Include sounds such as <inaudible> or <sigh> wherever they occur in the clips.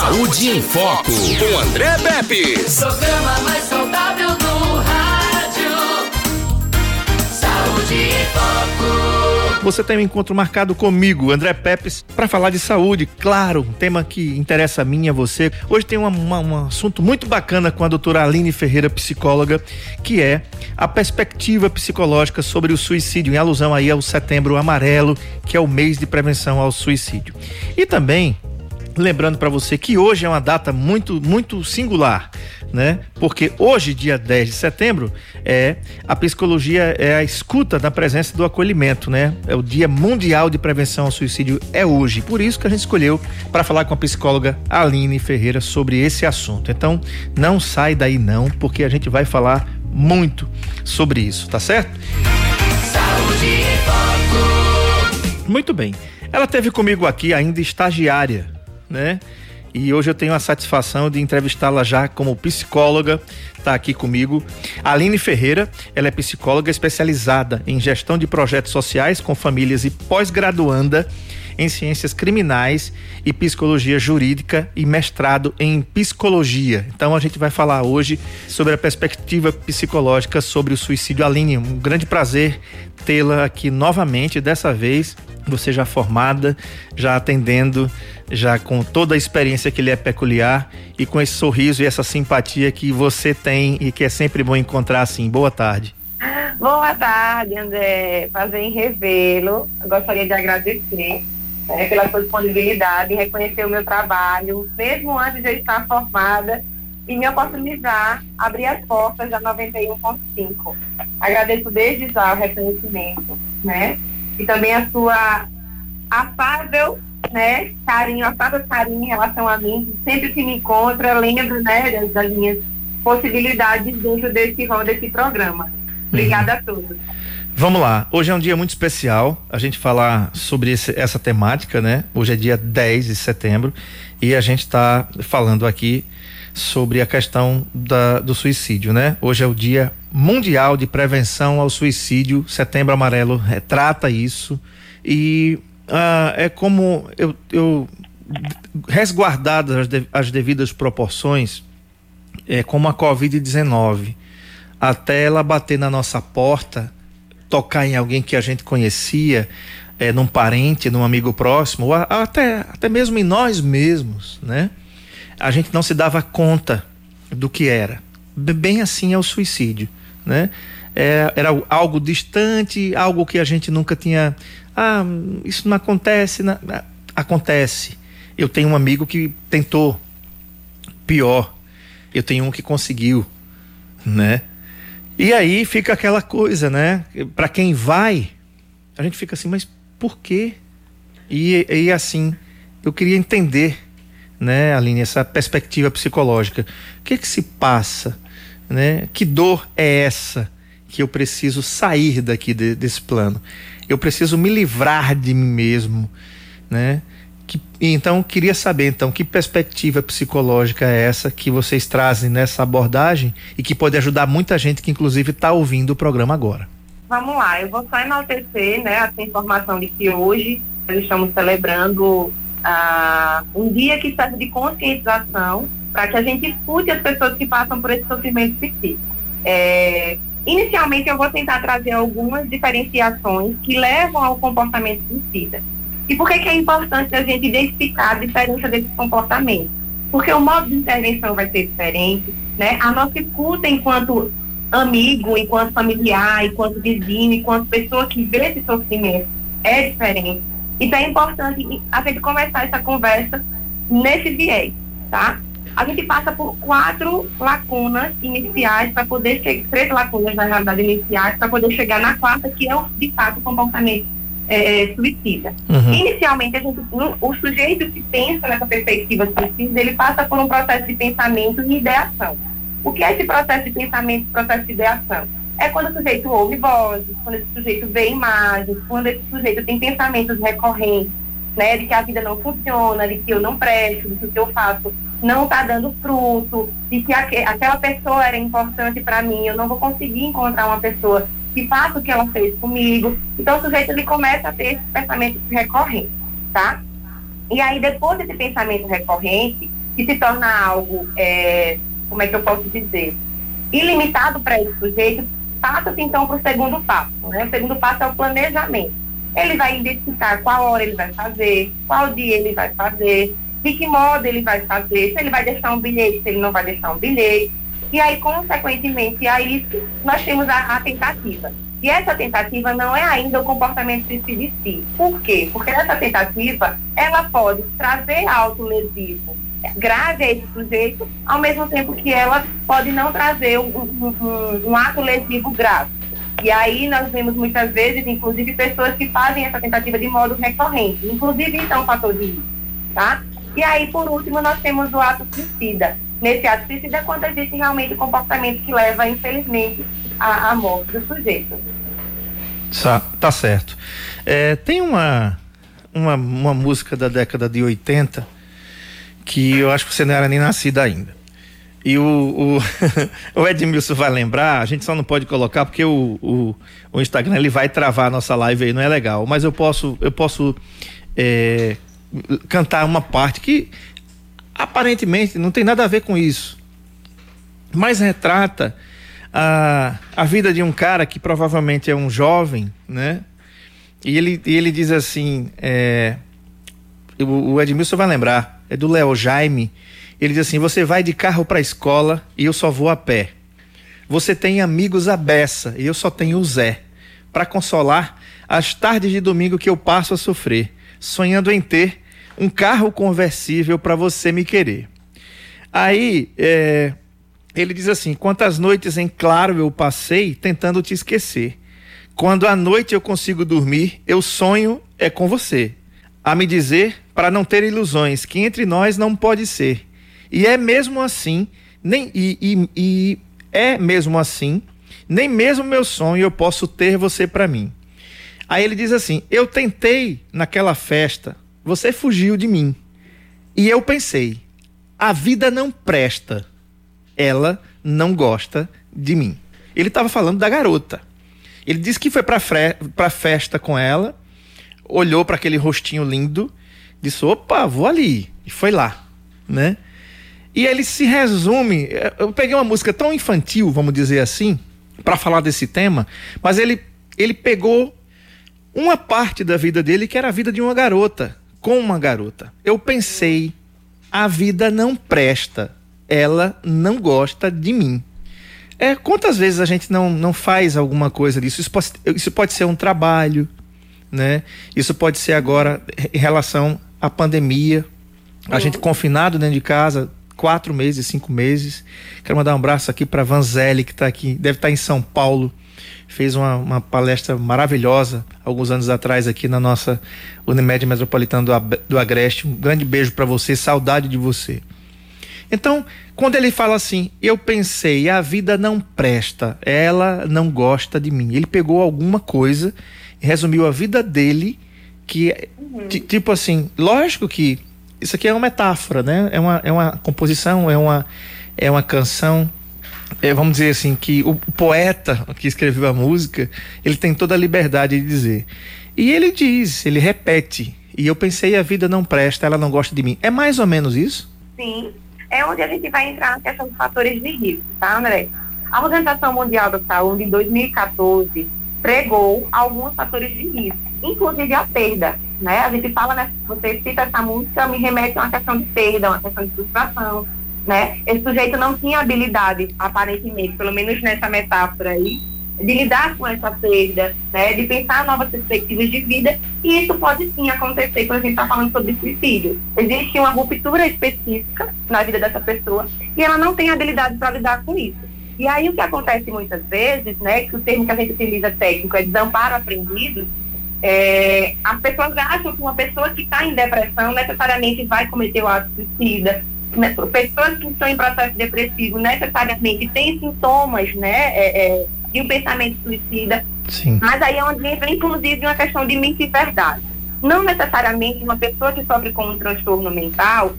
Saúde em Foco, com André Pepe. Programa mais saudável do rádio. Saúde em Foco. Você tem um encontro marcado comigo, André Pepes, para falar de saúde. Claro, um tema que interessa a mim e a você. Hoje tem uma, uma, um assunto muito bacana com a doutora Aline Ferreira, psicóloga, que é a perspectiva psicológica sobre o suicídio, em alusão aí ao setembro amarelo, que é o mês de prevenção ao suicídio. E também Lembrando para você que hoje é uma data muito, muito singular, né? Porque hoje, dia 10 de setembro, é a psicologia é a escuta da presença do acolhimento, né? É o Dia Mundial de Prevenção ao Suicídio é hoje. Por isso que a gente escolheu para falar com a psicóloga Aline Ferreira sobre esse assunto. Então, não sai daí não, porque a gente vai falar muito sobre isso, tá certo? Saúde em Foco. Muito bem. Ela teve comigo aqui ainda estagiária né? E hoje eu tenho a satisfação de entrevistá-la já como psicóloga, está aqui comigo. Aline Ferreira, ela é psicóloga especializada em gestão de projetos sociais com famílias e pós-graduanda em ciências criminais e psicologia jurídica e mestrado em psicologia. Então a gente vai falar hoje sobre a perspectiva psicológica sobre o suicídio. Aline, um grande prazer tê-la aqui novamente, dessa vez você já formada, já atendendo, já com toda a experiência que lhe é peculiar e com esse sorriso e essa simpatia que você tem e que é sempre bom encontrar assim. Boa tarde. Boa tarde, André. Prazer em revê-lo. Gostaria de agradecer né, pela sua disponibilidade, reconhecer o meu trabalho, mesmo antes de eu estar formada, e me oportunizar abrir as portas da 91.5. Agradeço desde já o reconhecimento, né? E também a sua afável, né, carinho, afável carinho em relação a mim, sempre que me encontra, lembro, né, das, das minhas possibilidades dentro desse rol desse programa. Obrigada a todos. Vamos lá, hoje é um dia muito especial a gente falar sobre esse- essa temática, né? Hoje é dia 10 de setembro e a gente está falando aqui sobre a questão da- do suicídio, né? Hoje é o dia mundial de prevenção ao suicídio, setembro amarelo retrata isso e ah, é como eu, eu resguardadas as, de- as devidas proporções, é como a Covid-19, até ela bater na nossa porta, tocar em alguém que a gente conhecia, é, num parente, num amigo próximo, ou até, até mesmo em nós mesmos, né? A gente não se dava conta do que era. Bem assim é o suicídio, né? É, era algo distante, algo que a gente nunca tinha. Ah, isso não acontece. na- Acontece. Eu tenho um amigo que tentou. Pior, eu tenho um que conseguiu, né? E aí fica aquela coisa, né? Para quem vai, a gente fica assim, mas por quê? E, e assim, eu queria entender, né, Aline, essa perspectiva psicológica. O que que se passa, né? Que dor é essa que eu preciso sair daqui de- desse plano? Eu preciso me livrar de mim mesmo, né? Que, então, queria saber, então, que perspectiva psicológica é essa que vocês trazem nessa abordagem e que pode ajudar muita gente que, inclusive, está ouvindo o programa agora. Vamos lá, eu vou só enaltecer né, essa informação de que hoje nós estamos celebrando ah, um dia que serve de conscientização para que a gente escute as pessoas que passam por esse sofrimento psíquico. É, inicialmente, eu vou tentar trazer algumas diferenciações que levam ao comportamento suicida. E por que, que é importante a gente identificar a diferença desses comportamentos? Porque o modo de intervenção vai ser diferente, né? A nossa escuta enquanto amigo, enquanto familiar, enquanto vizinho, enquanto pessoa que vê esse sofrimento é diferente. Então é importante a gente começar essa conversa nesse viés, tá? A gente passa por quatro lacunas iniciais para poder chegar, três lacunas na realidade iniciais para poder chegar na quarta, que é o, de fato o comportamento eh, suicida. Uhum. Inicialmente, a gente, o, o sujeito que pensa nessa perspectiva suicida, ele passa por um processo de pensamento e ideação. O que é esse processo de pensamento e processo de ideação? É quando o sujeito ouve vozes, quando esse sujeito vê imagens, quando esse sujeito tem pensamentos recorrentes, né, de que a vida não funciona, de que eu não presto, de que o que eu faço não está dando fruto, de que aque- aquela pessoa era importante para mim, eu não vou conseguir encontrar uma pessoa que faça o que ela fez comigo. Então o sujeito ele começa a ter esses pensamentos recorrentes, tá? E aí depois desse pensamento recorrente, que se torna algo, é, como é que eu posso dizer, ilimitado para esse sujeito, passa-se então para o segundo passo. Né? O segundo passo é o planejamento. Ele vai identificar qual hora ele vai fazer, qual dia ele vai fazer, de que modo ele vai fazer, se ele vai deixar um bilhete, se ele não vai deixar um bilhete. E aí, consequentemente a isso, nós temos a, a tentativa. E essa tentativa não é ainda o comportamento suicida em si. Por quê? Porque essa tentativa, ela pode trazer alto lesivo grave a esse sujeito, ao mesmo tempo que ela pode não trazer um, um, um, ato lesivo grave. E aí nós vemos muitas vezes, inclusive, pessoas que fazem essa tentativa de modo recorrente, inclusive então fator de risco, tá? E aí, por último, nós temos o ato suicida. Nesse ato suicida quando existe realmente o comportamento que leva, infelizmente, à, à morte do sujeito. Tá, tá certo. É, tem uma, uma, uma música da década de 80 que eu acho que você não era nem nascida ainda. E o, o, <laughs> o Edmilson vai lembrar, a gente só não pode colocar porque o, o, o, Instagram ele vai travar a nossa live aí, não é legal. Mas eu posso, eu posso é, cantar uma parte que aparentemente não tem nada a ver com isso. Mas retrata a, a vida de um cara que provavelmente é um jovem, né? E ele, ele diz assim: é, o, o Edmilson vai lembrar, é do Léo Jaime. Ele diz assim: Você vai de carro para a escola e eu só vou a pé. Você tem amigos à beça e eu só tenho o Zé. Para consolar as tardes de domingo que eu passo a sofrer, sonhando em ter um carro conversível para você me querer. Aí, é, ele diz assim: Quantas noites em claro eu passei tentando te esquecer. Quando à noite eu consigo dormir, eu sonho é com você. A me dizer para não ter ilusões que entre nós não pode ser. E é mesmo assim, nem e, e, e é mesmo assim, nem mesmo meu sonho eu posso ter você para mim. Aí ele diz assim: Eu tentei naquela festa, você fugiu de mim. E eu pensei: a vida não presta. Ela não gosta de mim. Ele estava falando da garota. Ele disse que foi para a festa com ela, olhou para aquele rostinho lindo, disse: opa, vou ali. E foi lá, né? E ele se resume. Eu peguei uma música tão infantil, vamos dizer assim, para falar desse tema, mas ele, ele pegou uma parte da vida dele que era a vida de uma garota, com uma garota. Eu pensei, a vida não presta, ela não gosta de mim. É, quantas vezes a gente não, não faz alguma coisa disso? Isso pode, isso pode ser um trabalho, né? Isso pode ser agora em relação à pandemia. A uhum. gente confinado dentro de casa, quatro meses, cinco meses. Quero mandar um abraço aqui para Vanzelli, que está aqui, deve estar tá em São Paulo. Fez uma, uma, palestra maravilhosa alguns anos atrás aqui na nossa Unimed Metropolitana do, do Agreste. Um grande beijo para você, saudade de você. Então, quando ele fala assim, eu pensei, a vida não presta, ela não gosta de mim. Ele pegou alguma coisa e resumiu a vida dele, que, uhum. tipo assim, lógico que isso aqui é uma metáfora, né? É uma, é uma composição, é uma, é uma canção. É, vamos dizer assim, que o poeta que escreveu a música, ele tem toda a liberdade de dizer. E ele diz, ele repete. E eu pensei, a vida não presta, ela não gosta de mim. É mais ou menos isso? Sim. É onde a gente vai entrar na questão dos fatores de risco, tá, André? A Organização Mundial da Saúde, em 2014, pregou alguns fatores de risco, inclusive a perda né? A gente fala, né? Você cita essa música, me remete a uma questão de perda, uma questão de frustração, né? Esse sujeito não tinha habilidade, aparentemente, pelo menos nessa metáfora aí, de lidar com essa perda, né? De pensar novas perspectivas de vida, e isso pode sim acontecer quando a gente está falando sobre suicídio. Existe uma ruptura específica na vida dessa pessoa e ela não tem habilidade para lidar com isso. E aí o que acontece muitas vezes, né, que o termo que a gente utiliza técnico é desamparo aprendido, é, as pessoas acham que uma pessoa que está em depressão necessariamente vai cometer o ato suicida. Né? Pessoas que estão em processo depressivo necessariamente têm sintomas né, é, é, de um pensamento suicida. Sim. Mas aí é onde entra, inclusive, uma questão de mente e verdade. Não necessariamente uma pessoa que sofre com um transtorno mental,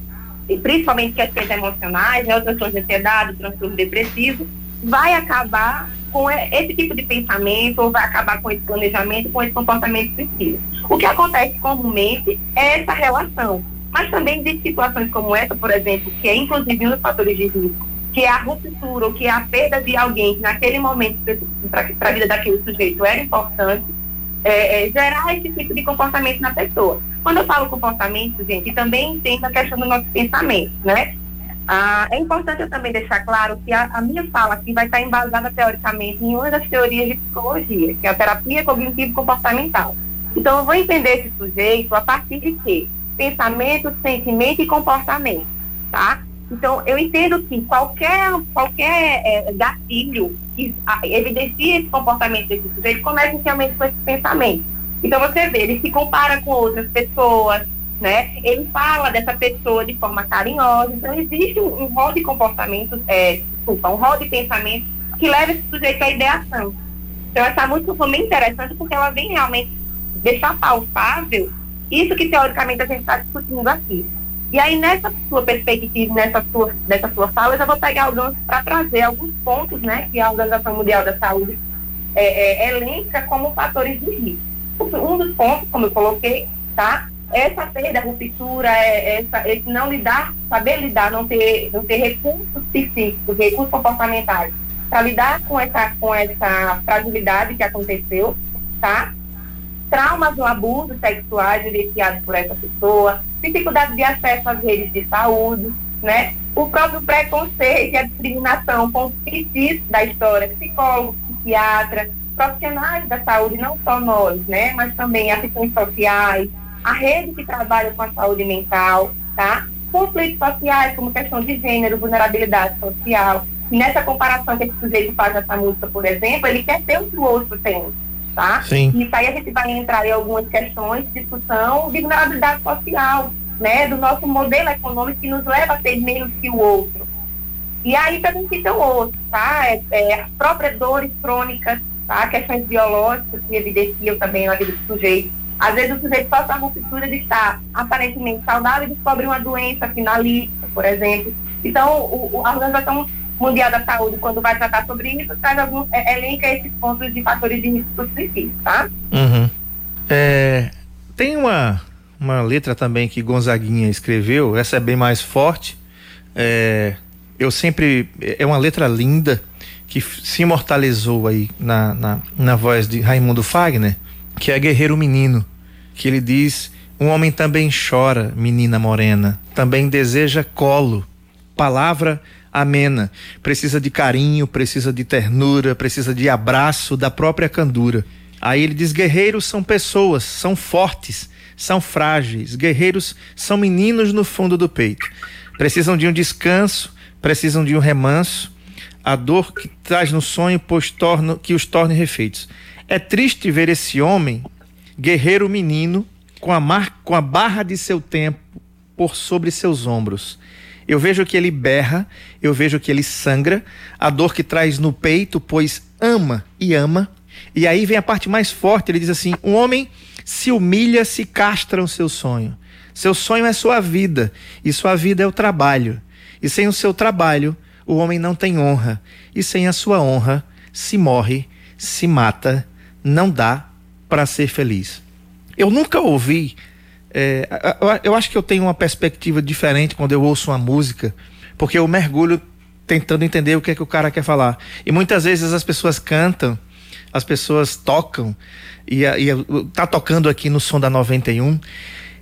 e principalmente questões emocionais, né, o transtorno de ansiedade, o transtorno depressivo, vai acabar com esse tipo de pensamento ou vai acabar com esse planejamento, com esse comportamento suicida. O que acontece comumente é essa relação. Mas também de situações como essa, por exemplo, que é inclusive um dos fatores de risco, que é a ruptura ou que é a perda de alguém que naquele momento para a vida daquele sujeito era importante, é, é, gerar esse tipo de comportamento na pessoa. Quando eu falo comportamento, gente, também entendo a questão do nosso pensamento, né? Ah, é importante eu também deixar claro que a, a, minha fala aqui vai estar embasada teoricamente em uma das teorias de psicologia, que é a terapia cognitivo-comportamental. Então, eu vou entender esse sujeito a partir de quê? Pensamento, sentimento e comportamento, tá? Então, eu entendo que qualquer, qualquer é, gatilho que evidencia esse comportamento desse sujeito começa inicialmente com esse pensamento. Então, você vê, ele se compara com outras pessoas, né? Ele fala dessa pessoa de forma carinhosa. Então, existe um, um rol de comportamentos, é, desculpa, um rol de pensamentos que leva esse sujeito à ideação. Então, essa música foi bem interessante porque ela vem realmente deixar palpável isso que, teoricamente, a gente está discutindo aqui. E aí, nessa sua perspectiva, nessa sua, nessa sua fala, eu já vou pegar o gancho para trazer alguns pontos né, que a Organização Mundial da Saúde é, é, elenca como fatores de risco. Um dos pontos, como eu coloquei, tá? Essa perda, ruptura, é, essa, esse não lidar, saber lidar, não ter, não ter recursos psíquicos, recursos comportamentais, para lidar com essa, com essa fragilidade que aconteceu, tá? Traumas ou abusos sexuais vivenciados por essa pessoa, dificuldade de acesso às redes de saúde, né? O próprio preconceito e a discriminação com os psis da história, psicólogo, psiquiatra, profissionais da saúde, não só nós, né? Mas também assistentes sociais, a rede que trabalha com a saúde mental, tá? Conflitos sociais, como questão de gênero, vulnerabilidade social. E nessa comparação que esse sujeito faz nessa música, por exemplo, ele quer ter o que o outro tem, tá? Sim. E aí a gente vai entrar em algumas questões de discussão de vulnerabilidade social, né? Do nosso modelo econômico que nos leva a ter menos que o outro. E aí também citam outros, tá? É, é, as próprias dores crônicas, tá? Questões biológicas que evidenciam também na vida do sujeito. Às vezes o sujeito passa a ruptura de estar aparentemente saudável e descobre uma doença finalista, por exemplo. Então, o, a Organização Mundial da Saúde, quando vai tratar sobre isso, traz alguns, é, elenca esses pontos de fatores de risco suicídio, tá? Uhum. É, tem uma, uma letra também que Gonzaguinha escreveu, essa é bem mais forte. É, eu sempre. É uma letra linda que se imortalizou aí na, na, na voz de Raimundo Fagner, que é Guerreiro Menino, que ele diz: Um homem também chora, menina morena, também deseja colo, palavra amena. Precisa de carinho, precisa de ternura, precisa de abraço da própria candura. Aí ele diz: guerreiros são pessoas, são fortes, são frágeis. Guerreiros são meninos no fundo do peito. Precisam de um descanso, precisam de um remanso. A dor que traz no sonho, pois que os torne refeitos. É triste ver esse homem, guerreiro menino, com a, mar, com a barra de seu tempo por sobre seus ombros. Eu vejo que ele berra, eu vejo que ele sangra, a dor que traz no peito, pois ama e ama. E aí vem a parte mais forte, ele diz assim: um homem se humilha, se castra o seu sonho. Seu sonho é sua vida, e sua vida é o trabalho. E sem o seu trabalho, o homem não tem honra, e sem a sua honra, se morre, se mata, não dá para ser feliz. Eu nunca ouvi é, eu acho que eu tenho uma perspectiva diferente quando eu ouço uma música, porque eu mergulho tentando entender o que é que o cara quer falar. E muitas vezes as pessoas cantam, as pessoas tocam, e, e tá tocando aqui no som da 91,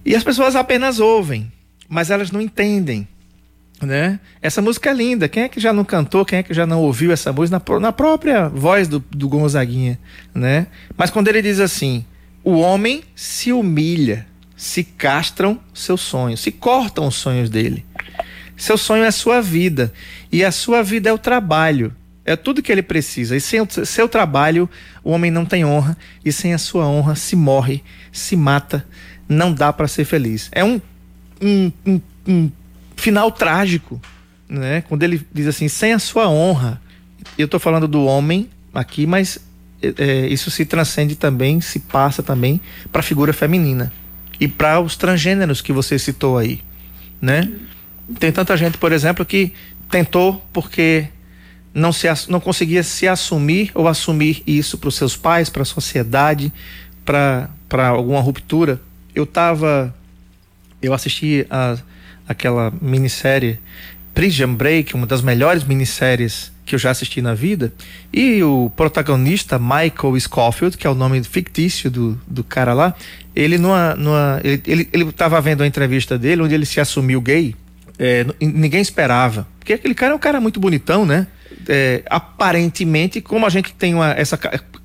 e as pessoas apenas ouvem, mas elas não entendem. Né? Essa música é linda. Quem é que já não cantou? Quem é que já não ouviu essa música na, na própria voz do, do Gonzaguinha, né? Mas quando ele diz assim: "O homem se humilha se castram seus sonhos, se cortam os sonhos dele. Seu sonho é sua vida e a sua vida é o trabalho. É tudo que ele precisa. E sem o seu trabalho, o homem não tem honra e sem a sua honra se morre, se mata, não dá para ser feliz. É um, um, um, um final trágico, né? Quando ele diz assim, sem a sua honra. Eu estou falando do homem aqui, mas é, isso se transcende também, se passa também para a figura feminina e para os transgêneros que você citou aí, né? Tem tanta gente, por exemplo, que tentou porque não, se, não conseguia se assumir ou assumir isso para os seus pais, para a sociedade, para alguma ruptura. Eu estava Eu assisti a, aquela minissérie Prison Break, uma das melhores minisséries que eu já assisti na vida. E o protagonista, Michael Scofield, que é o nome fictício do, do cara lá, ele numa. numa ele, ele, ele vendo a entrevista dele, onde ele se assumiu gay. É, ninguém esperava. Porque aquele cara é um cara muito bonitão, né? É, aparentemente, como a gente tem uma, essa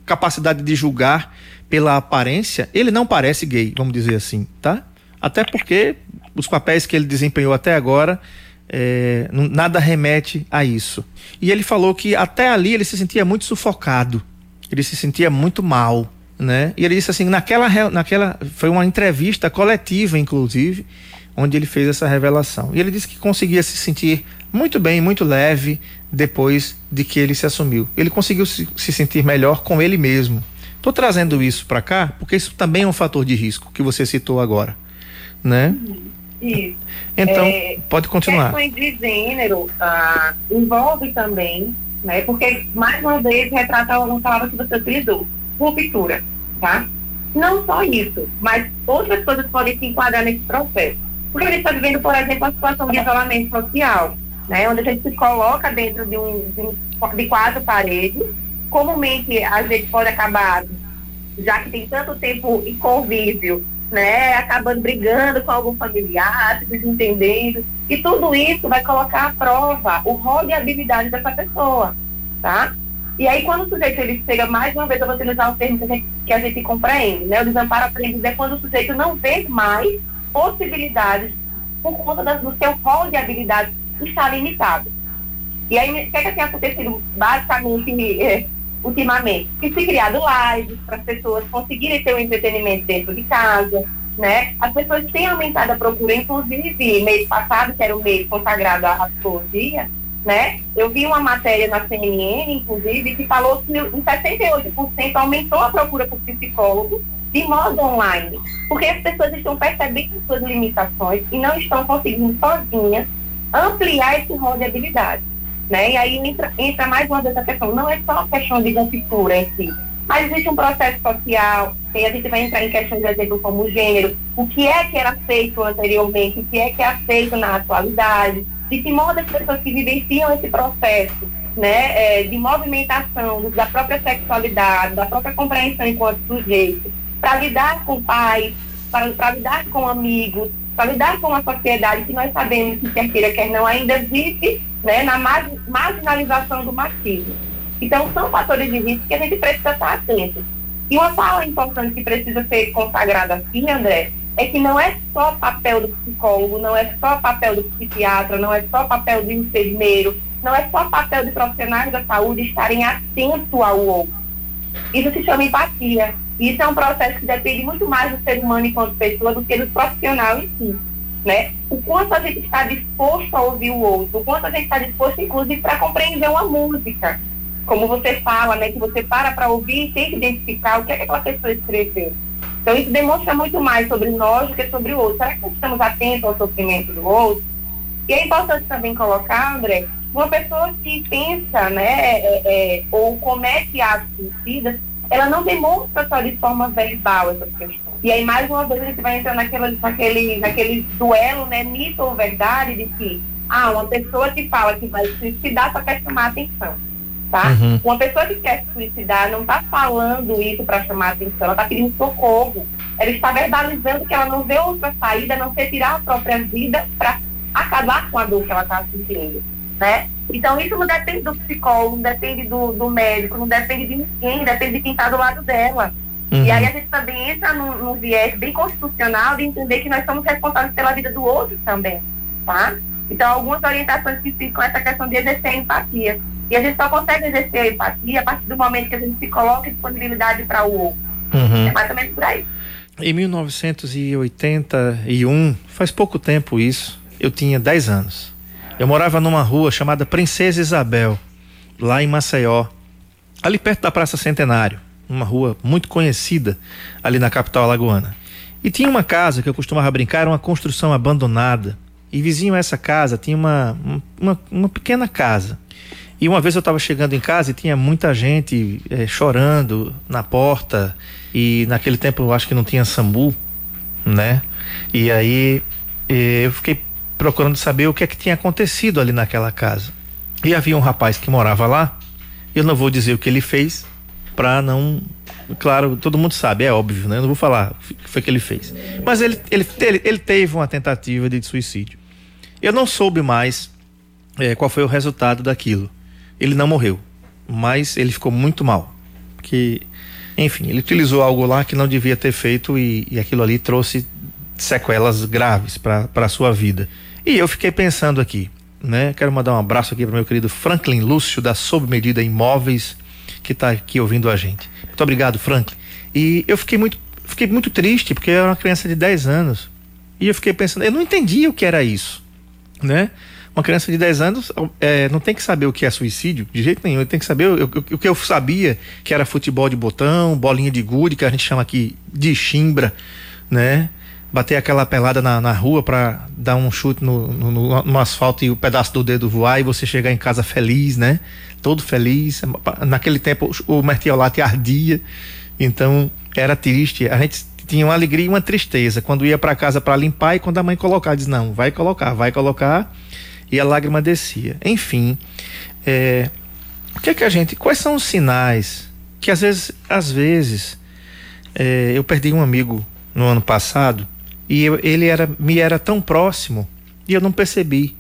capacidade de julgar pela aparência, ele não parece gay, vamos dizer assim, tá? Até porque os papéis que ele desempenhou até agora é, nada remete a isso. E ele falou que até ali ele se sentia muito sufocado, ele se sentia muito mal, né? E ele disse assim, naquela, naquela foi uma entrevista coletiva, inclusive, onde ele fez essa revelação. E ele disse que conseguia se sentir muito bem, muito leve depois de que ele se assumiu. Ele conseguiu se, se sentir melhor com ele mesmo. Estou trazendo isso para cá porque isso também é um fator de risco que você citou agora, né? Isso. Então, é, pode continuar. Questões de gênero ah, envolve também, né? Porque, mais uma vez, retrata uma palavra que você utilizou, ruptura, tá? Não só isso, mas outras coisas podem se enquadrar nesse processo. Porque ele está vivendo, por exemplo, a situação de isolamento social, né? Onde a gente se coloca dentro de, um, de, um, de quatro paredes. Comumente, a gente pode acabar, já que tem tanto tempo em convívio, né, acabando brigando com algum familiar, se desentendendo. E tudo isso vai colocar à prova o rol de habilidade dessa pessoa, tá? E aí, quando o sujeito ele chega, mais uma vez, eu vou utilizar um termo que a gente, que a gente compreende, né? O desamparo aprendido é quando o sujeito não vê mais possibilidades por conta das, do seu rol de habilidades está limitado. E aí, o que, é que tem acontecido basicamente é, ultimamente, que se criado lives para as pessoas conseguirem ter um entretenimento dentro de casa, né? As pessoas têm aumentado a procura, inclusive mês passado, que era o mês consagrado à psicologia, né? Eu vi uma matéria na CNN, inclusive, que falou que em 68% aumentou a procura por psicólogo de modo online, porque as pessoas estão percebendo suas limitações e não estão conseguindo sozinhas ampliar esse rol de habilidades. Né? E aí entra, entra mais uma vez a questão, não é só a questão de ruptura em si, mas existe um processo social, e a gente vai entrar em questões, de exemplo, como gênero, o que é que era feito anteriormente, o que é que é aceito na atualidade, de que modo as pessoas que vivenciam esse processo né, é, de movimentação da própria sexualidade, da própria compreensão enquanto sujeito, para lidar com pais, para lidar com amigos, para lidar com uma sociedade que nós sabemos que quer queira, quer não, ainda vive né, na marginalização do machismo. Então, são fatores de risco que a gente precisa estar atento. E uma fala importante que precisa ser consagrada aqui, André, é que não é só papel do psicólogo, não é só papel do psiquiatra, não é só papel do enfermeiro, não é só papel de profissionais da saúde estarem atentos ao outro. Isso se chama empatia. Isso é um processo que depende muito mais do ser humano enquanto pessoa do que do profissional em si né? O quanto a gente está disposto a ouvir o outro, o quanto a gente está disposto, inclusive, para compreender uma música. Como você fala, né? Que você para para ouvir e tem que identificar o que, é que aquela pessoa escreveu. Então, isso demonstra muito mais sobre nós do que sobre o outro. Será que nós estamos atentos ao sofrimento do outro? E é importante também colocar, André, uma pessoa que pensa, né, é, é, ou comete atos suicidas, ela não demonstra só de forma verbal essas questões e aí, mais uma vez, a gente vai entrar naquela, naquele, naquele duelo, né, mito ou verdade, de que, ah, uma pessoa que fala que vai se suicidar só quer chamar atenção, tá? Uhum. Uma pessoa que quer se suicidar não está falando isso para chamar atenção, ela está pedindo socorro. Ela está verbalizando que ela não vê outra saída, a não ser tirar a própria vida para acabar com a dor que ela está sentindo, né? Então, isso não depende do psicólogo, não depende do, do médico, não depende de ninguém, depende de quem está do lado dela. Uhum. E aí a gente também entra num, num, viés bem constitucional de entender que nós somos responsáveis pela vida do outro também, tá? Então, algumas orientações que ficam essa questão de exercer a empatia. E a gente só consegue exercer a empatia a partir do momento que a gente se coloca em disponibilidade para o outro. Uhum. É mais ou menos por aí. Em 1981, faz pouco tempo isso, eu tinha 10 anos. Eu morava numa rua chamada Princesa Isabel, lá em Maceió, ali perto da Praça Centenário uma rua muito conhecida ali na capital alagoana. E tinha uma casa que eu costumava brincar, era uma construção abandonada. E vizinho a essa casa tinha uma, uma, uma pequena casa. E uma vez eu estava chegando em casa e tinha muita gente é, chorando na porta. E naquele tempo eu acho que não tinha sambu, né? E aí eu fiquei procurando saber o que é que tinha acontecido ali naquela casa. E havia um rapaz que morava lá. Eu não vou dizer o que ele fez para não claro, todo mundo sabe, é óbvio, né? Eu não vou falar o que foi que ele fez. Mas ele, ele, ele, ele teve uma tentativa de suicídio. Eu não soube mais é, qual foi o resultado daquilo. Ele não morreu, mas ele ficou muito mal. Que, enfim, ele utilizou algo lá que não devia ter feito e, e aquilo ali trouxe sequelas graves para a sua vida. E eu fiquei pensando aqui, né? Quero mandar um abraço aqui para meu querido Franklin Lúcio da Sob Medida Imóveis que está aqui ouvindo a gente. Muito obrigado, Franklin. E eu fiquei muito, fiquei muito triste porque eu era uma criança de 10 anos e eu fiquei pensando, eu não entendia o que era isso, né? Uma criança de 10 anos é, não tem que saber o que é suicídio, de jeito nenhum. Tem que saber o, o, o, que eu sabia, que era futebol de botão, bolinha de gude, que a gente chama aqui de chimbra, né? Bater aquela pelada na, na rua para dar um chute no, no, no, asfalto e o pedaço do dedo voar e você chegar em casa feliz, né? Todo feliz. Naquele tempo o mertiolate ardia, então era triste. A gente tinha uma alegria e uma tristeza quando ia para casa para limpar e quando a mãe colocava, diz não, vai colocar, vai colocar e a lágrima descia. Enfim, é, o que é que a gente, quais são os sinais que às vezes, às vezes é, eu perdi um amigo no ano passado e eu, ele era, me era tão próximo e eu não percebi.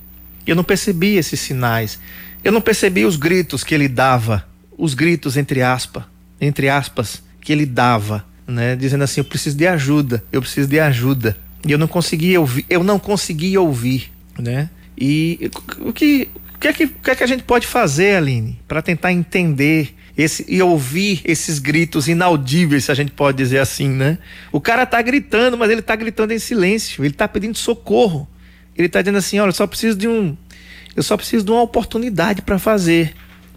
Eu não percebi esses sinais. Eu não percebi os gritos que ele dava, os gritos entre aspas, entre aspas, que ele dava, né, dizendo assim: "Eu preciso de ajuda, eu preciso de ajuda". E eu não conseguia ouvir, eu não conseguia ouvir, né? E o que o que é que, o que, é que a gente pode fazer, Aline, para tentar entender esse, e ouvir esses gritos inaudíveis, se a gente pode dizer assim, né? O cara tá gritando, mas ele tá gritando em silêncio, ele tá pedindo socorro. Ele tá dizendo assim: olha, eu só preciso de um. Eu só preciso de uma oportunidade para fazer.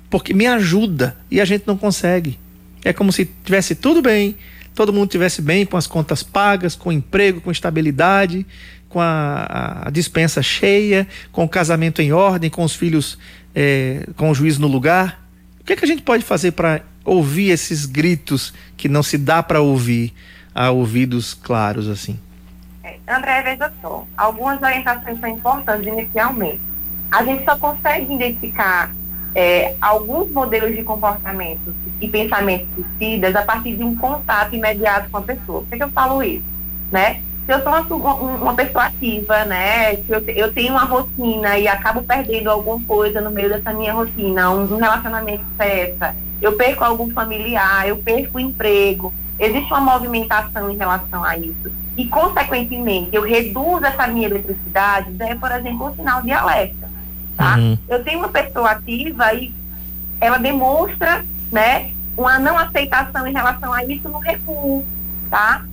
Porque me ajuda. E a gente não consegue. É como se tivesse tudo bem, todo mundo tivesse bem, com as contas pagas, com emprego, com estabilidade, com a, a dispensa cheia, com o casamento em ordem, com os filhos é, com o juiz no lugar que, é que a gente pode fazer para ouvir esses gritos que não se dá para ouvir a ouvidos claros assim? É, André, veja só, algumas orientações são importantes inicialmente. A gente só consegue identificar é, alguns modelos de comportamento e pensamentos suicidas a partir de um contato imediato com a pessoa. Por que, eu falo isso? Né? Se eu sou uma, uma pessoa ativa, né, se eu, eu tenho uma rotina e acabo perdendo alguma coisa no meio dessa minha rotina, um, um relacionamento cessa, eu perco algum familiar, eu perco o emprego, existe uma movimentação em relação a isso. E, consequentemente, eu reduzo essa minha eletricidade, é, por exemplo, um sinal de alerta. Tá? Uhum. Eu tenho uma pessoa ativa e ela demonstra né, uma não aceitação em relação a isso no recuo. Tá?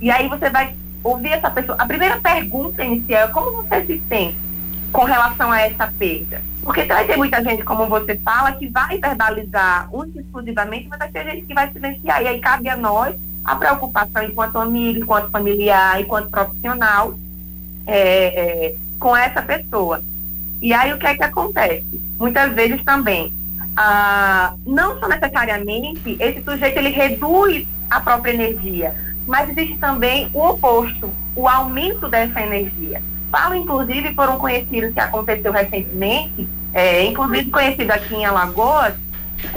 E aí você vai ouvir essa pessoa. A primeira pergunta inicial é como você se sente com relação a essa perda? Porque vai ter muita gente, como você fala, que vai verbalizar exclusivamente, mas vai ter gente que vai silenciar. E aí cabe a nós a preocupação enquanto amigo, enquanto familiar, enquanto profissional é, é, com essa pessoa. E aí o que é que acontece? Muitas vezes também, ah, não só necessariamente esse sujeito ele reduz a própria energia, mas existe também o oposto, o aumento dessa energia. Falo, inclusive, por um conhecido que aconteceu recentemente, é, inclusive conhecido aqui em Alagoas,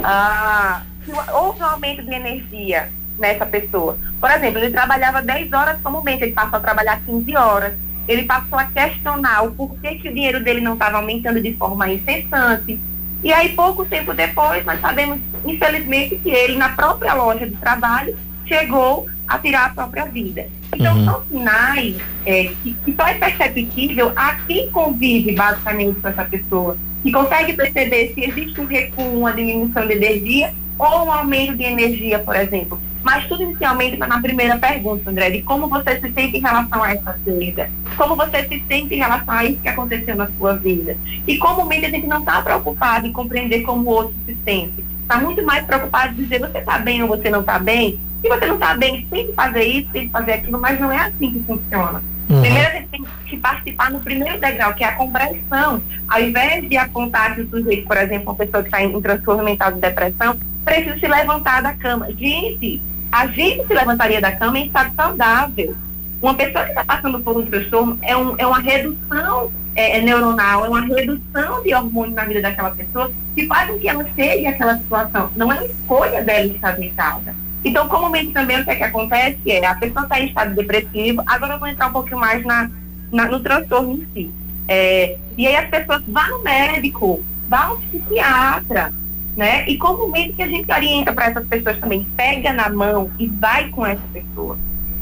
ah, que houve um aumento de energia nessa pessoa. Por exemplo, ele trabalhava 10 horas comumente, ele passou a trabalhar 15 horas. Ele passou a questionar o porquê que o dinheiro dele não estava aumentando de forma incessante. E aí, pouco tempo depois, nós sabemos, infelizmente, que ele, na própria loja de trabalho, chegou a tirar a própria vida. Então, uhum. são sinais é, que, que só é perceptível a quem convive basicamente com essa pessoa, que consegue perceber se existe um recuo, uma diminuição de energia ou um aumento de energia, por exemplo. Mas tudo inicialmente está na primeira pergunta, André, de como você se sente em relação a essa perda, como você se sente em relação a isso que aconteceu na sua vida. E comumente a gente não está preocupado em compreender como o outro se sente. Está muito mais preocupado em dizer você está bem ou você não está bem, se você não está bem, tem que fazer isso, tem que fazer aquilo, mas não é assim que funciona. Uhum. Primeiro a gente tem que participar no primeiro degrau, que é a compreensão. Ao invés de apontar que o sujeito, por exemplo, uma pessoa que está em, em transtorno mental de depressão, precisa se levantar da cama. Gente, a gente se levantaria da cama em estado saudável. Uma pessoa que está passando por um transtorno é, um, é uma redução é, é, neuronal, é uma redução de hormônios na vida daquela pessoa que faz com que ela chegue àquela situação. Não é uma escolha dela estar deitada. Então, comumente também o que, é que acontece é a pessoa está em estado depressivo, agora eu vou entrar um pouquinho mais na, na no transtorno em si. É, e aí as pessoas vão no médico, vão ao psiquiatra, né? E comumente que a gente orienta para essas pessoas também, pega na mão e vai com essa pessoa.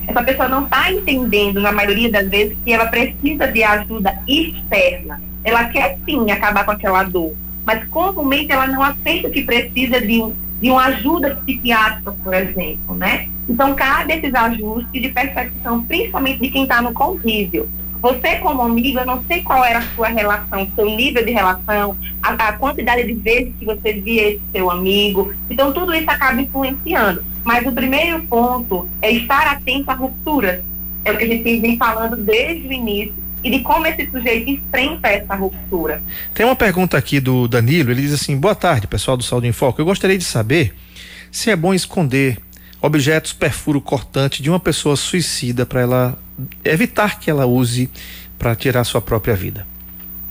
Essa pessoa não está entendendo, na maioria das vezes, que ela precisa de ajuda externa. Ela quer sim acabar com aquela dor, mas comumente ela não aceita que precisa de, um, de uma ajuda psiquiátrica, por exemplo, né? Então, cabe esses ajustes de percepção, principalmente de quem está no convívio. Você, como amigo, eu não sei qual era a sua relação, seu nível de relação, a, a quantidade de vezes que você via esse seu amigo. Então, tudo isso acaba influenciando. Mas o primeiro ponto é estar atento a rupturas. É o que a gente vem falando desde o início e de como esse sujeito enfrenta essa ruptura. Tem uma pergunta aqui do Danilo, ele diz assim: Boa tarde, pessoal do Saúde em Foco. Eu gostaria de saber se é bom esconder objetos perfuro cortante de uma pessoa suicida para ela evitar que ela use para tirar sua própria vida.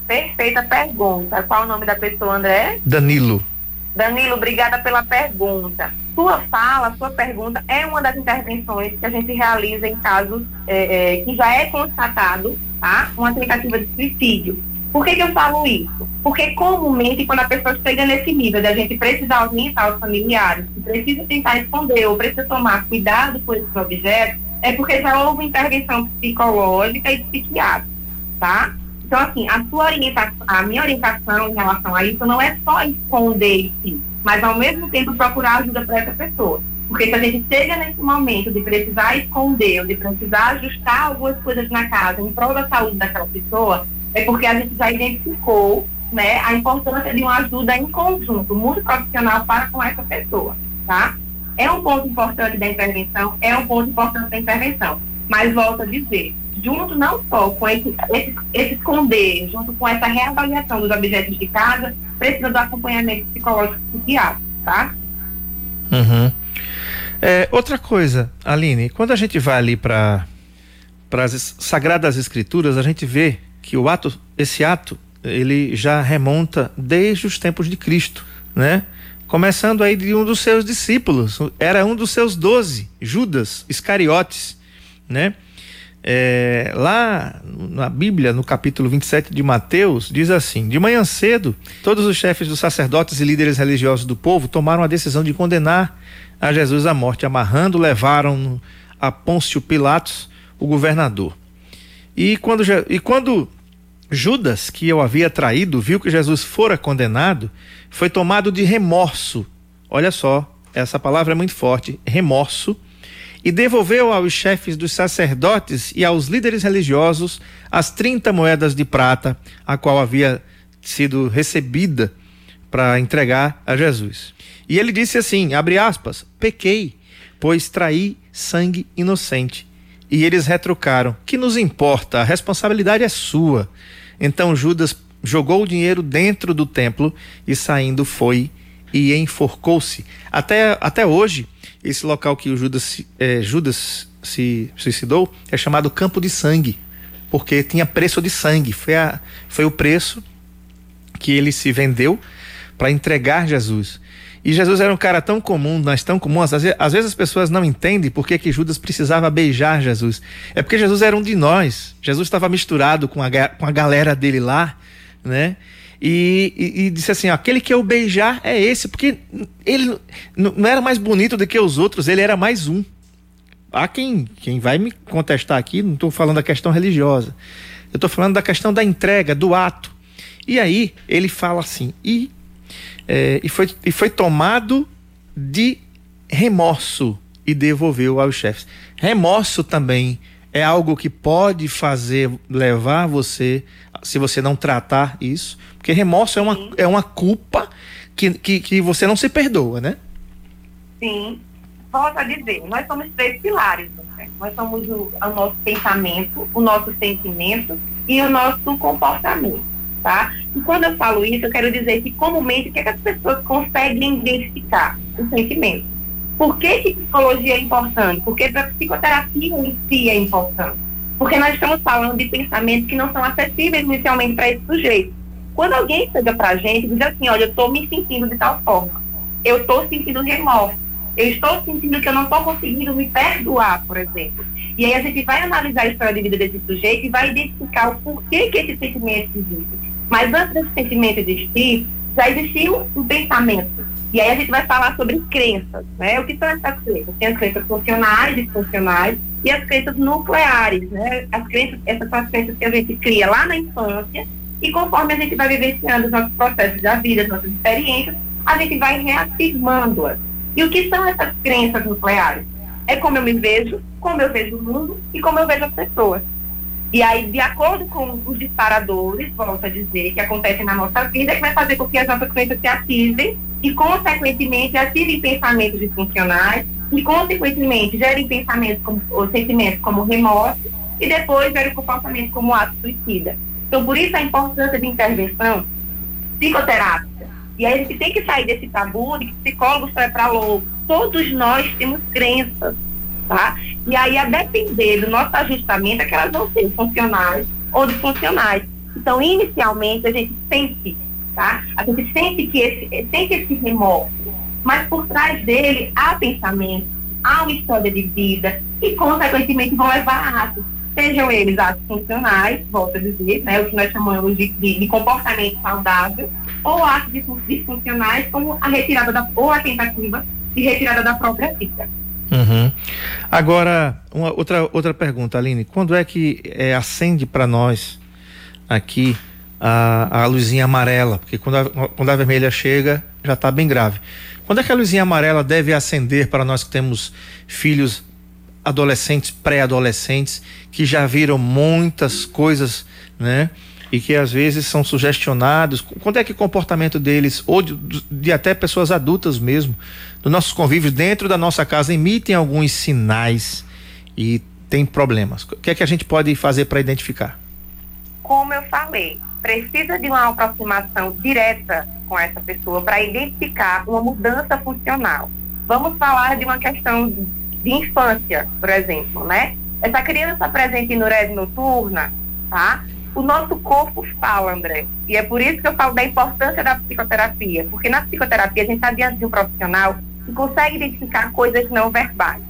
Perfeita pergunta. Qual o nome da pessoa, André? Danilo. Danilo, obrigada pela pergunta. Sua fala, sua pergunta é uma das intervenções que a gente realiza em casos é, é, que já é constatado tá? uma tentativa de suicídio. Por que, que eu falo isso? Porque comumente quando a pessoa chega nesse nível da gente precisar orientar os familiares, precisa tentar esconder ou precisa tomar cuidado com esses objetos, é porque já houve intervenção psicológica e psiquiátrica, tá? Então, assim, a sua orientação, a minha orientação em relação a isso não é só esconder si, mas ao mesmo tempo procurar ajuda para essa pessoa. Porque se a gente chega nesse momento de precisar esconder de precisar ajustar algumas coisas na casa em prol da saúde daquela pessoa, é porque a gente já identificou né, a importância de uma ajuda em conjunto, muito profissional para com essa pessoa, tá? É um ponto importante da intervenção, é um ponto importante da intervenção. Mas volto a dizer, junto não só com esse, esse, esse esconder, junto com essa reavaliação dos objetos de casa, precisa do acompanhamento psicológico psiquiátrico, tá? Uhum. É, outra coisa, Aline, quando a gente vai ali para as Sagradas Escrituras, a gente vê que o ato, esse ato, ele já remonta desde os tempos de Cristo, né? Começando aí de um dos seus discípulos, era um dos seus doze, Judas Iscariotes, né? É, lá na Bíblia, no capítulo 27 de Mateus, diz assim: De manhã cedo, todos os chefes dos sacerdotes e líderes religiosos do povo tomaram a decisão de condenar a Jesus à morte, amarrando, levaram a Pôncio Pilatos, o governador. E quando, e quando Judas, que o havia traído, viu que Jesus fora condenado, foi tomado de remorso. Olha só, essa palavra é muito forte, remorso, e devolveu aos chefes dos sacerdotes e aos líderes religiosos as 30 moedas de prata, a qual havia sido recebida para entregar a Jesus. E ele disse assim, abre aspas, pequei, pois traí sangue inocente. E eles retrucaram, que nos importa, a responsabilidade é sua. Então Judas jogou o dinheiro dentro do templo e saindo foi e enforcou-se. Até, até hoje, esse local que o Judas, é, Judas se suicidou é chamado Campo de Sangue, porque tinha preço de sangue. Foi, a, foi o preço que ele se vendeu para entregar Jesus. E Jesus era um cara tão comum, nós tão comuns, às vezes, às vezes as pessoas não entendem por que, que Judas precisava beijar Jesus. É porque Jesus era um de nós. Jesus estava misturado com a, com a galera dele lá, né? E, e, e, disse assim: ó, aquele que eu beijar é esse, porque ele não era mais bonito do que os outros, ele era mais um. Há quem, quem vai me contestar aqui, não estou falando da questão religiosa, eu estou falando da questão da entrega, do ato. E aí ele fala assim: e, é, e, foi, e foi tomado de remorso e devolveu aos chefes. Remorso também é algo que pode fazer levar você, se você não tratar isso, porque remorso é uma, é uma culpa que, que, que você não se perdoa, né? Sim. Volto a dizer, nós somos três pilares. Né? Nós somos o, o nosso pensamento, o nosso sentimento e o nosso comportamento, tá? E quando eu falo isso, eu quero dizer que comumente o que, é que as pessoas conseguem identificar? O sentimento Por que, que psicologia é importante? Porque a psicoterapia em si é importante. Porque nós estamos falando de pensamentos que não são acessíveis inicialmente para esse sujeito. Quando alguém chega para a gente e diz assim, olha, eu estou me sentindo de tal forma, eu estou sentindo remorso, eu estou sentindo que eu não estou conseguindo me perdoar, por exemplo. E aí a gente vai analisar a história de vida desse sujeito e vai identificar o porquê que esse sentimento existe. Mas antes desse sentimento existir, já existiu um pensamento. E aí a gente vai falar sobre crenças, né? O que são essas crenças? Tem as crenças funcionais, disfuncionais e as crenças nucleares, né? As crenças, essas são as crenças que a gente cria lá na infância e conforme a gente vai vivenciando os nossos processos da vida, as nossas experiências, a gente vai reafirmando-as. E o que são essas crenças nucleares? É como eu me vejo, como eu vejo o mundo e como eu vejo as pessoas. E aí, de acordo com os disparadores, volto a dizer, que acontecem na nossa vida, que vai fazer com que as nossas crenças se ativem e, consequentemente, ativem pensamentos disfuncionais e, consequentemente, gerem pensamentos como, ou sentimentos como remorso e depois gerem comportamento como ato suicida. Então, por isso a importância de intervenção psicoterápica. E aí a gente tem que sair desse tabu de que psicólogos só é para louco. Todos nós temos crenças, tá? E aí, a depender do nosso ajustamento, é que elas vão ser funcionais ou disfuncionais. Então, inicialmente, a gente sente, tá? A gente sente que esse, sente esse remorso, mas por trás dele há pensamento, há uma história de vida e, consequentemente, vão levar atos sejam eles atos funcionais, volto a dizer, né, o que nós chamamos de, de, de comportamento saudável, ou atos disfuncionais, como a retirada da, ou a tentativa de retirada da própria vida. Uhum. Agora, uma outra, outra pergunta, Aline. Quando é que é, acende para nós aqui a, a luzinha amarela? Porque quando a, quando a vermelha chega, já está bem grave. Quando é que a luzinha amarela deve acender para nós que temos filhos adolescentes, pré-adolescentes, que já viram muitas coisas, né? E que às vezes são sugestionados. Quando é que o comportamento deles, ou de, de até pessoas adultas mesmo, dos nossos convívios dentro da nossa casa, emitem alguns sinais e tem problemas? O que é que a gente pode fazer para identificar? Como eu falei, precisa de uma aproximação direta com essa pessoa para identificar uma mudança funcional. Vamos falar de uma questão de infância, por exemplo, né? Essa criança presente em nurese noturna, tá? O nosso corpo fala, André. E é por isso que eu falo da importância da psicoterapia. Porque na psicoterapia a gente está diante de um profissional que consegue identificar coisas não verbais.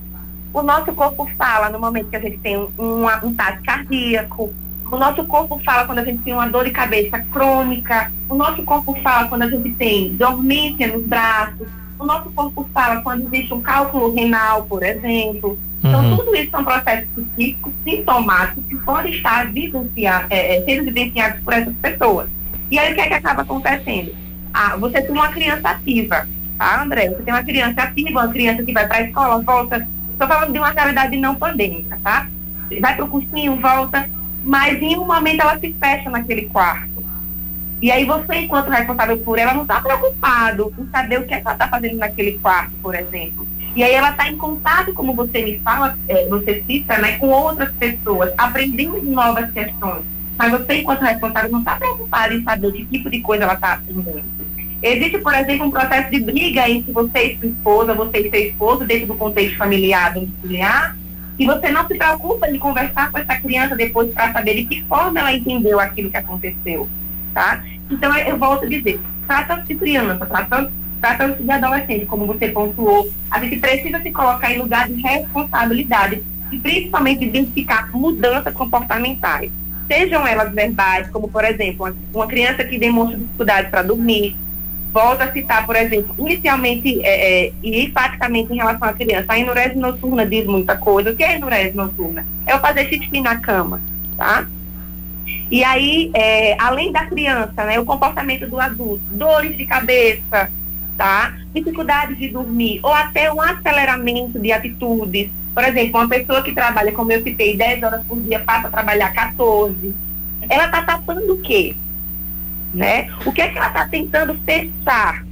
O nosso corpo fala no momento que a gente tem um, tato cardíaco. O nosso corpo fala quando a gente tem uma dor de cabeça crônica. O nosso corpo fala quando a gente tem dormência nos braços o nosso corpo fala quando existe um cálculo renal, por exemplo. Então, uhum. tudo isso são processos psíquicos sintomáticos que podem estar vivenciar, é, é, sendo vivenciados por essas pessoas. E aí, o que é que acaba acontecendo? Ah, você tem uma criança ativa, tá, André? Você tem uma criança ativa, uma criança que vai para a escola, volta. Estou falando de uma realidade não pandêmica, tá? Vai para o cursinho, volta, mas em um momento ela se fecha naquele quarto. E aí você, enquanto responsável por ela, não está preocupado em saber o que, é que ela está fazendo naquele quarto, por exemplo. E aí ela está em contato, como você me fala, é, você cita, né, com outras pessoas, aprendendo novas questões. Mas você, enquanto responsável, não está preocupado em saber que tipo de coisa ela está aprendendo. Existe, por exemplo, um processo de briga entre você e sua esposa, você e seu esposo, dentro do contexto familiar, domiciliar, e você não se preocupa de conversar com essa criança depois para saber de que forma ela entendeu aquilo que aconteceu tá? Então, eu volto a dizer, trata-se de criança, tratando tratando-se de adolescente, como você pontuou, a gente precisa se colocar em lugar de responsabilidade e principalmente identificar mudanças comportamentais. Sejam elas verbais, como por exemplo, uma criança que demonstra dificuldade para dormir, volta a citar, por exemplo, inicialmente é, é, e enfaticamente em relação à criança, a enurese noturna diz muita coisa. O que é enurese noturna? É o fazer xixi na cama, tá? E aí, é, além da criança, né, o comportamento do adulto, dores de cabeça, tá? Dificuldades de dormir, ou até um aceleramento de atitudes. Por exemplo, uma pessoa que trabalha, como eu citei, 10 horas por dia, passa a trabalhar 14. Ela está tapando o quê? Né? O que é que ela está tentando fechar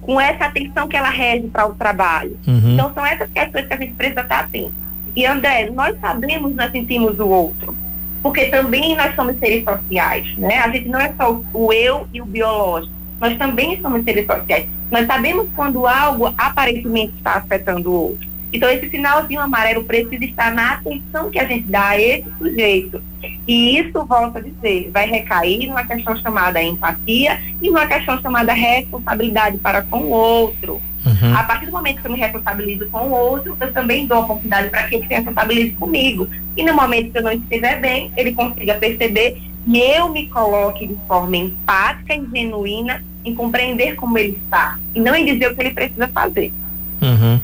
com essa atenção que ela rege para o trabalho? Uhum. Então, são essas questões que a gente precisa estar atento. E, André, nós sabemos, nós sentimos o outro porque também nós somos seres sociais, né? A gente não é só o eu e o biológico. nós também somos seres sociais. Nós sabemos quando algo aparentemente está afetando o outro. Então, esse sinalzinho amarelo precisa estar na atenção que a gente dá a esse sujeito. E isso, volto a dizer, vai recair numa questão chamada empatia e numa questão chamada responsabilidade para com o outro. Uhum. A partir do momento que eu me responsabilizo com o outro, eu também dou a oportunidade para que ele se responsabilize comigo. E no momento que eu não estiver bem, ele consiga perceber que eu me coloque de forma empática e genuína em compreender como ele está e não em dizer o que ele precisa fazer. Uhum.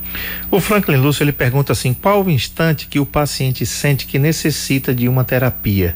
O Franklin Lúcio ele pergunta assim: qual o instante que o paciente sente que necessita de uma terapia?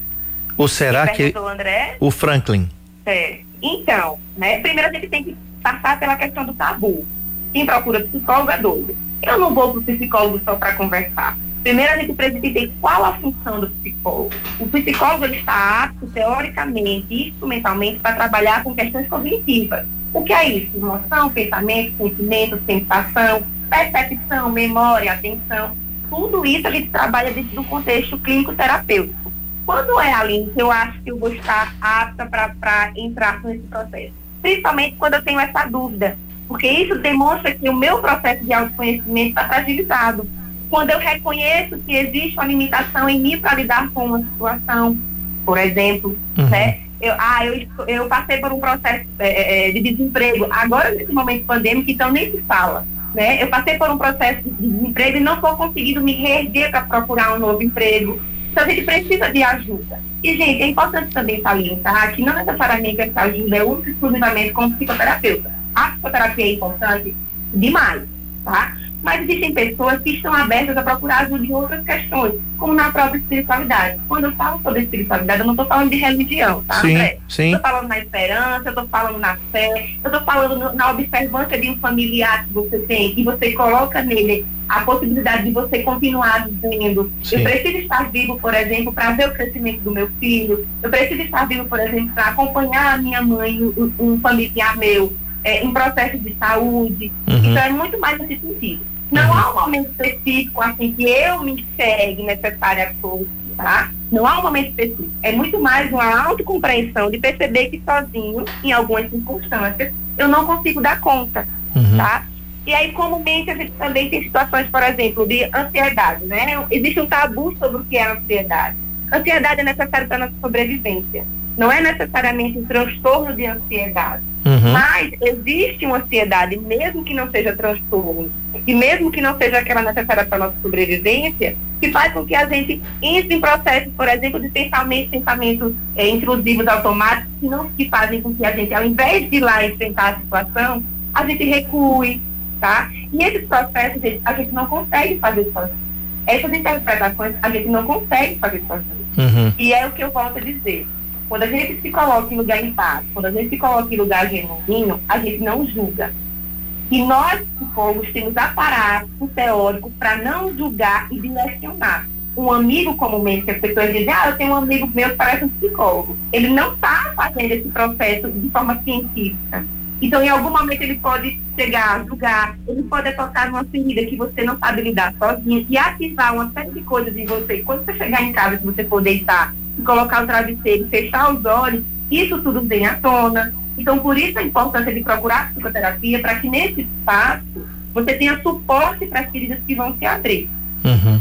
Ou será que o André? O Franklin. É. Então, né? Primeiro a gente tem que passar pela questão do tabu. Quem procura psicólogo é doido. Eu não vou para o psicólogo só para conversar. Primeiro a gente precisa entender qual a função do psicólogo. O psicólogo ele está apto, teoricamente e instrumentalmente, para trabalhar com questões cognitivas. O que é isso? Emoção, pensamento, sentimento, sensação, percepção, memória, atenção, tudo isso a gente trabalha dentro do contexto clínico terapêutico. Quando é, Aline, que eu acho que eu vou estar apta para entrar nesse processo? Principalmente quando eu tenho essa dúvida, porque isso demonstra que o meu processo de autoconhecimento está fragilizado. Quando eu reconheço que existe uma limitação em mim para lidar com uma situação, por exemplo, uhum. né? Eu, ah, eu, eu passei por um processo é, é de desemprego, agora nesse momento pandêmico, então nem se fala né? Eu passei por um processo de desemprego e não estou conseguindo me reerguer para procurar um novo emprego. Então a gente precisa de ajuda. E, gente, é importante também salientar que não necessariamente essa ajuda é única exclusivamente como psicoterapeuta. A psicoterapia é importante demais, tá? Mas existem pessoas que estão abertas a procurar ajuda em outras questões, como na própria espiritualidade. Quando eu falo sobre espiritualidade, eu não estou falando de religião, tá, sim, André? Sim. Estou falando na esperança, eu estou falando na fé, eu estou falando no, na observância de um familiar que você tem, e você coloca nele a possibilidade de você continuar vivendo. Eu preciso estar vivo, por exemplo, para ver o crescimento do meu filho. Eu preciso estar vivo, por exemplo, para acompanhar a minha mãe, um, um familiar meu, é, em processo de saúde. Uhum. Então é muito mais nesse sentido. Não há um momento específico assim que eu me enxergue necessária coisa, tá? Não há um momento específico. É muito mais uma autocompreensão de perceber que sozinho, em algumas circunstâncias, eu não consigo dar conta, uhum. tá? E aí, comumente, a gente também tem situações, por exemplo, de ansiedade, né? Existe um tabu sobre o que é ansiedade. Ansiedade é necessária para a nossa sobrevivência. Não é necessariamente um transtorno de ansiedade. Uhum. Mas existe uma ansiedade, mesmo que não seja transtorno, e mesmo que não seja aquela necessária para a nossa sobrevivência, que faz com que a gente entre em processos, por exemplo, de pensamentos, pensamentos é, intrusivos automáticos, que, não, que fazem com que a gente, ao invés de ir lá enfrentar a situação, a gente recue, tá? E esses processos, a gente não consegue fazer sozinho. Essas interpretações a gente não consegue fazer sozinho. Uhum. E é o que eu volto a dizer quando a gente se coloca em lugar em paz, quando a gente se coloca em lugar genuíno, a gente não julga. E nós, psicólogos, temos aparato teórico para não julgar e direcionar. Um amigo comumente, as pessoas dizem, ah, eu tenho um amigo meu que parece um psicólogo. Ele não está fazendo esse processo de forma científica. Então, em algum momento, ele pode chegar a julgar, ele pode tocar numa ferida que você não sabe lidar sozinho e ativar uma série de coisas em você. Quando você chegar em casa, você for deitar colocar o travesseiro, fechar os olhos, isso tudo vem à tona. Então, por isso a importância de procurar psicoterapia, para que nesse espaço você tenha suporte para as feridas que vão se abrir. Uhum.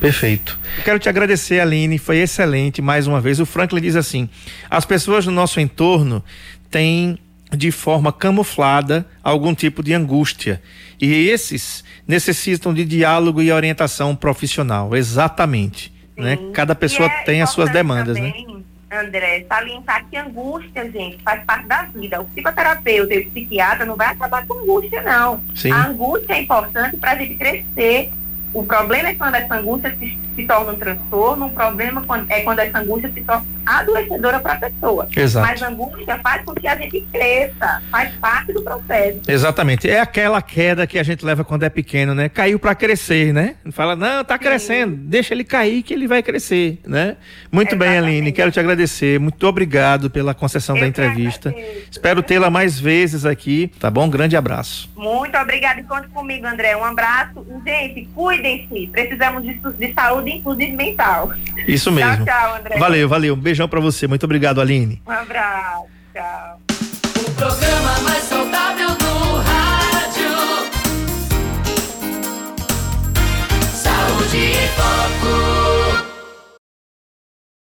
Perfeito. Quero te agradecer, Aline, foi excelente mais uma vez. O Franklin diz assim: as pessoas no nosso entorno têm de forma camuflada algum tipo de angústia. E esses necessitam de diálogo e orientação profissional. Exatamente né? Cada pessoa é tem as suas demandas, né? também, né? André, salientar que angústia, gente, faz parte da vida. O psicoterapeuta e o psiquiatra não vai acabar com angústia, não. Sim. A angústia é importante para a gente crescer. O problema é quando essa angústia se, se torna um transtorno, o problema é quando essa angústia se torna adoecedora para a pessoa. Exato. Mas a angústia faz com que a gente cresça, faz parte do processo. Exatamente. É aquela queda que a gente leva quando é pequeno, né? Caiu para crescer, né? Fala, não, tá crescendo, Sim. deixa ele cair que ele vai crescer, né? Muito Exatamente. bem, Aline, quero te agradecer. Muito obrigado pela concessão Eu da entrevista. Espero tê-la mais vezes aqui, tá bom? grande abraço. Muito obrigada e conte comigo, André. Um abraço. Gente, cuidem-se. Precisamos de, de saúde, saúde, inclusive mental. Isso mesmo. Tchau, tchau, André. Valeu, valeu. Um beijão para você. Muito obrigado, Aline. Um abraço. Tchau. O programa mais saudável do rádio. Saúde e foco.